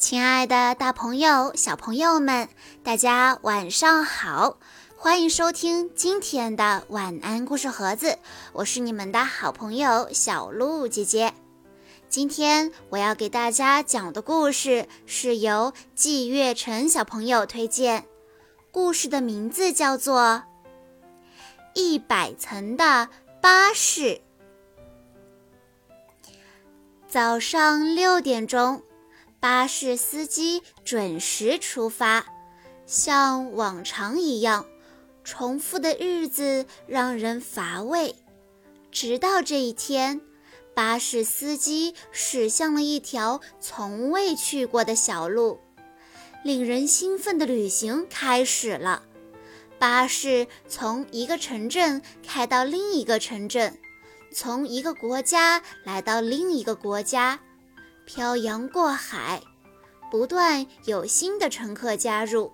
亲爱的，大朋友、小朋友们，大家晚上好！欢迎收听今天的晚安故事盒子，我是你们的好朋友小鹿姐姐。今天我要给大家讲的故事是由季月晨小朋友推荐，故事的名字叫做《一百层的巴士》。早上六点钟。巴士司机准时出发，像往常一样，重复的日子让人乏味。直到这一天，巴士司机驶向了一条从未去过的小路，令人兴奋的旅行开始了。巴士从一个城镇开到另一个城镇，从一个国家来到另一个国家。漂洋过海，不断有新的乘客加入，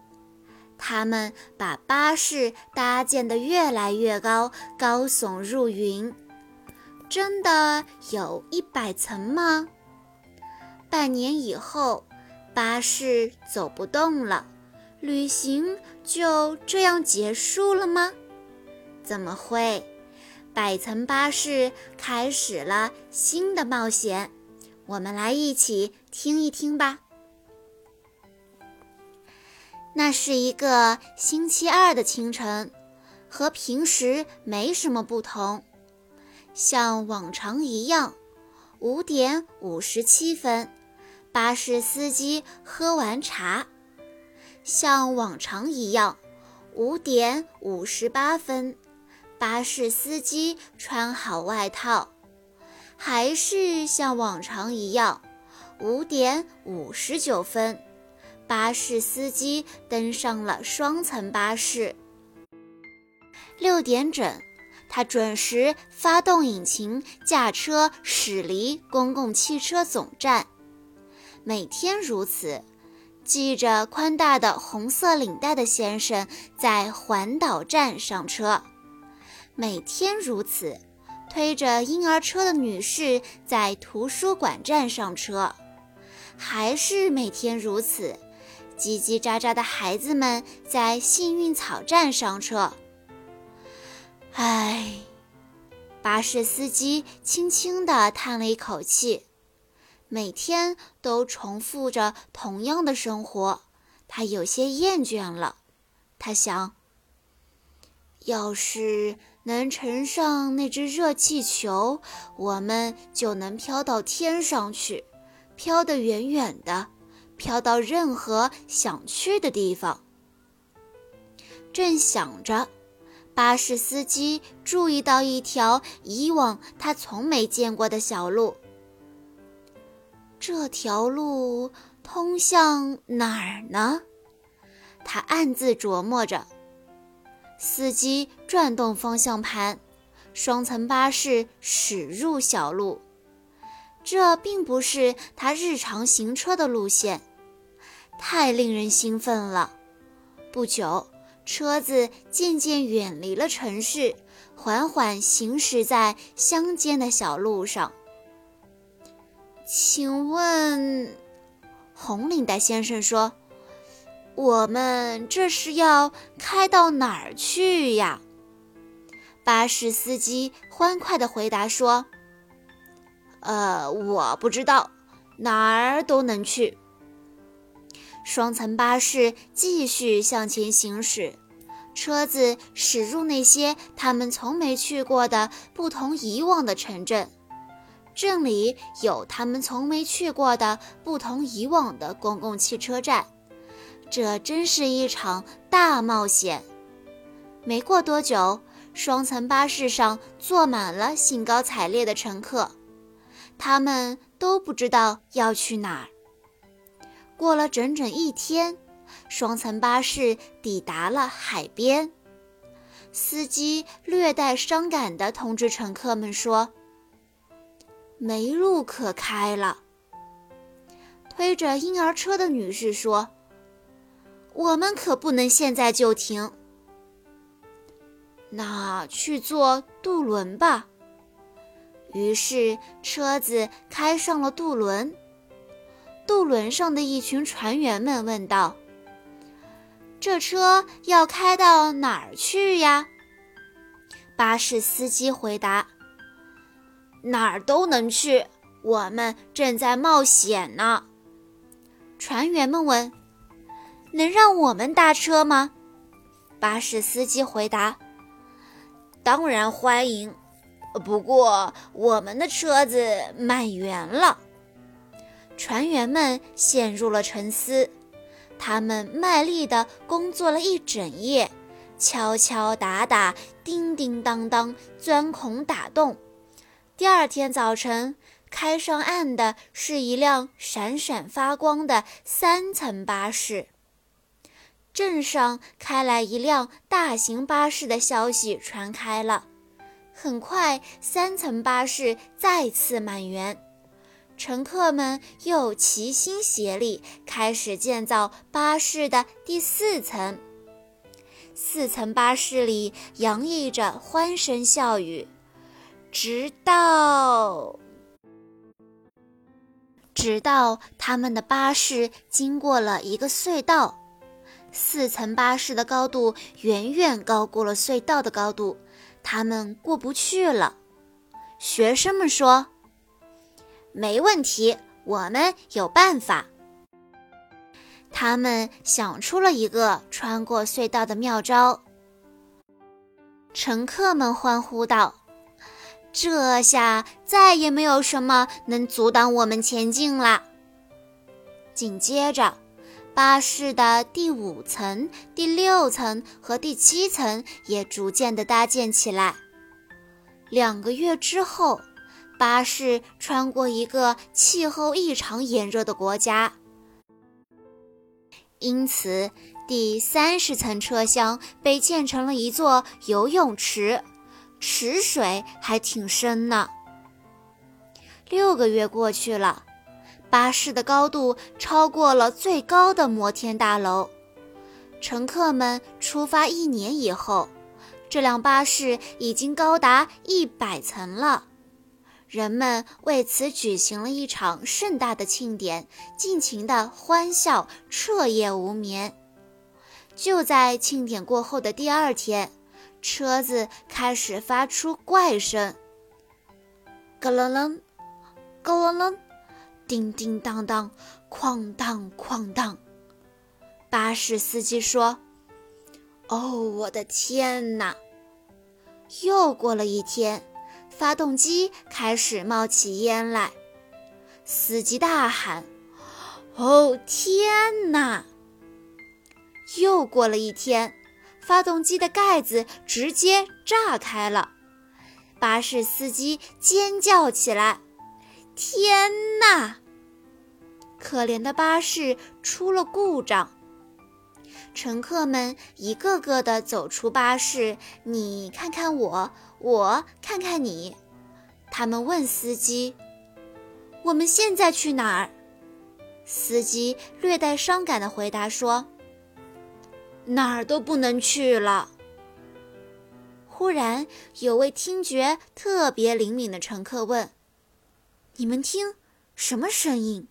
他们把巴士搭建得越来越高，高耸入云。真的有一百层吗？半年以后，巴士走不动了，旅行就这样结束了吗？怎么会？百层巴士开始了新的冒险。我们来一起听一听吧。那是一个星期二的清晨，和平时没什么不同。像往常一样，五点五十七分，巴士司机喝完茶。像往常一样，五点五十八分，巴士司机穿好外套。还是像往常一样，五点五十九分，巴士司机登上了双层巴士。六点整，他准时发动引擎，驾车驶离公共汽车总站。每天如此，系着宽大的红色领带的先生在环岛站上车。每天如此。推着婴儿车的女士在图书馆站上车，还是每天如此。叽叽喳喳的孩子们在幸运草站上车。唉，巴士司机轻轻地叹了一口气。每天都重复着同样的生活，他有些厌倦了。他想。要是能乘上那只热气球，我们就能飘到天上去，飘得远远的，飘到任何想去的地方。正想着，巴士司机注意到一条以往他从没见过的小路。这条路通向哪儿呢？他暗自琢磨着。司机转动方向盘，双层巴士驶入小路。这并不是他日常行车的路线，太令人兴奋了。不久，车子渐渐远离了城市，缓缓行驶在乡间的小路上。请问，红领带先生说。我们这是要开到哪儿去呀？巴士司机欢快地回答说：“呃，我不知道，哪儿都能去。”双层巴士继续向前行驶，车子驶入那些他们从没去过的不同以往的城镇，镇里有他们从没去过的不同以往的公共汽车站。这真是一场大冒险。没过多久，双层巴士上坐满了兴高采烈的乘客，他们都不知道要去哪儿。过了整整一天，双层巴士抵达了海边。司机略带伤感地通知乘客们说：“没路可开了。”推着婴儿车的女士说。我们可不能现在就停。那去坐渡轮吧。于是车子开上了渡轮。渡轮上的一群船员们问道：“这车要开到哪儿去呀？”巴士司机回答：“哪儿都能去，我们正在冒险呢。”船员们问：“能让我们搭车吗？”巴士司机回答：“当然欢迎，不过我们的车子满员了。”船员们陷入了沉思，他们卖力地工作了一整夜，敲敲打打，叮叮当当，钻孔打洞。第二天早晨，开上岸的是一辆闪闪发光的三层巴士。镇上开来一辆大型巴士的消息传开了，很快三层巴士再次满员，乘客们又齐心协力开始建造巴士的第四层。四层巴士里洋溢着欢声笑语，直到直到他们的巴士经过了一个隧道。四层巴士的高度远远高过了隧道的高度，他们过不去了。学生们说：“没问题，我们有办法。”他们想出了一个穿过隧道的妙招。乘客们欢呼道：“这下再也没有什么能阻挡我们前进了！”紧接着。巴士的第五层、第六层和第七层也逐渐地搭建起来。两个月之后，巴士穿过一个气候异常炎热的国家，因此第三十层车厢被建成了一座游泳池，池水还挺深呢。六个月过去了。巴士的高度超过了最高的摩天大楼。乘客们出发一年以后，这辆巴士已经高达一百层了。人们为此举行了一场盛大的庆典，尽情的欢笑，彻夜无眠。就在庆典过后的第二天，车子开始发出怪声，咯楞楞，咯楞楞。叮叮当当，哐当哐当。巴士司机说：“哦，我的天哪！”又过了一天，发动机开始冒起烟来。司机大喊：“哦，天哪！”又过了一天，发动机的盖子直接炸开了。巴士司机尖叫起来。天哪！可怜的巴士出了故障，乘客们一个个的走出巴士，你看看我，我看看你。他们问司机：“我们现在去哪儿？”司机略带伤感的回答说：“哪儿都不能去了。”忽然，有位听觉特别灵敏的乘客问。你们听，什么声音？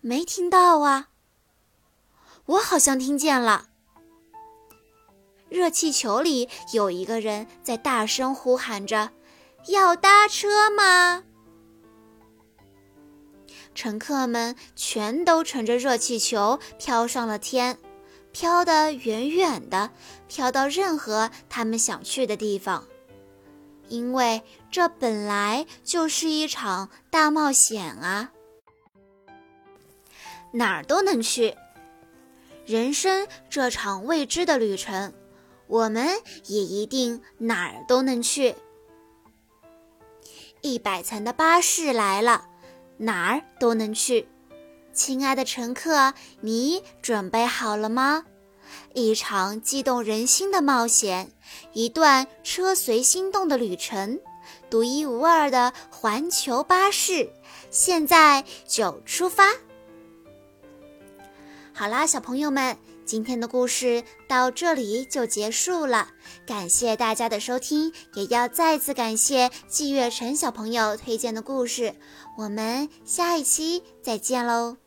没听到啊。我好像听见了。热气球里有一个人在大声呼喊着：“要搭车吗？”乘客们全都乘着热气球飘上了天，飘得远远的，飘到任何他们想去的地方。因为这本来就是一场大冒险啊，哪儿都能去。人生这场未知的旅程，我们也一定哪儿都能去。一百层的巴士来了，哪儿都能去。亲爱的乘客，你准备好了吗？一场激动人心的冒险，一段车随心动的旅程，独一无二的环球巴士，现在就出发！好啦，小朋友们，今天的故事到这里就结束了，感谢大家的收听，也要再次感谢季月晨小朋友推荐的故事。我们下一期再见喽！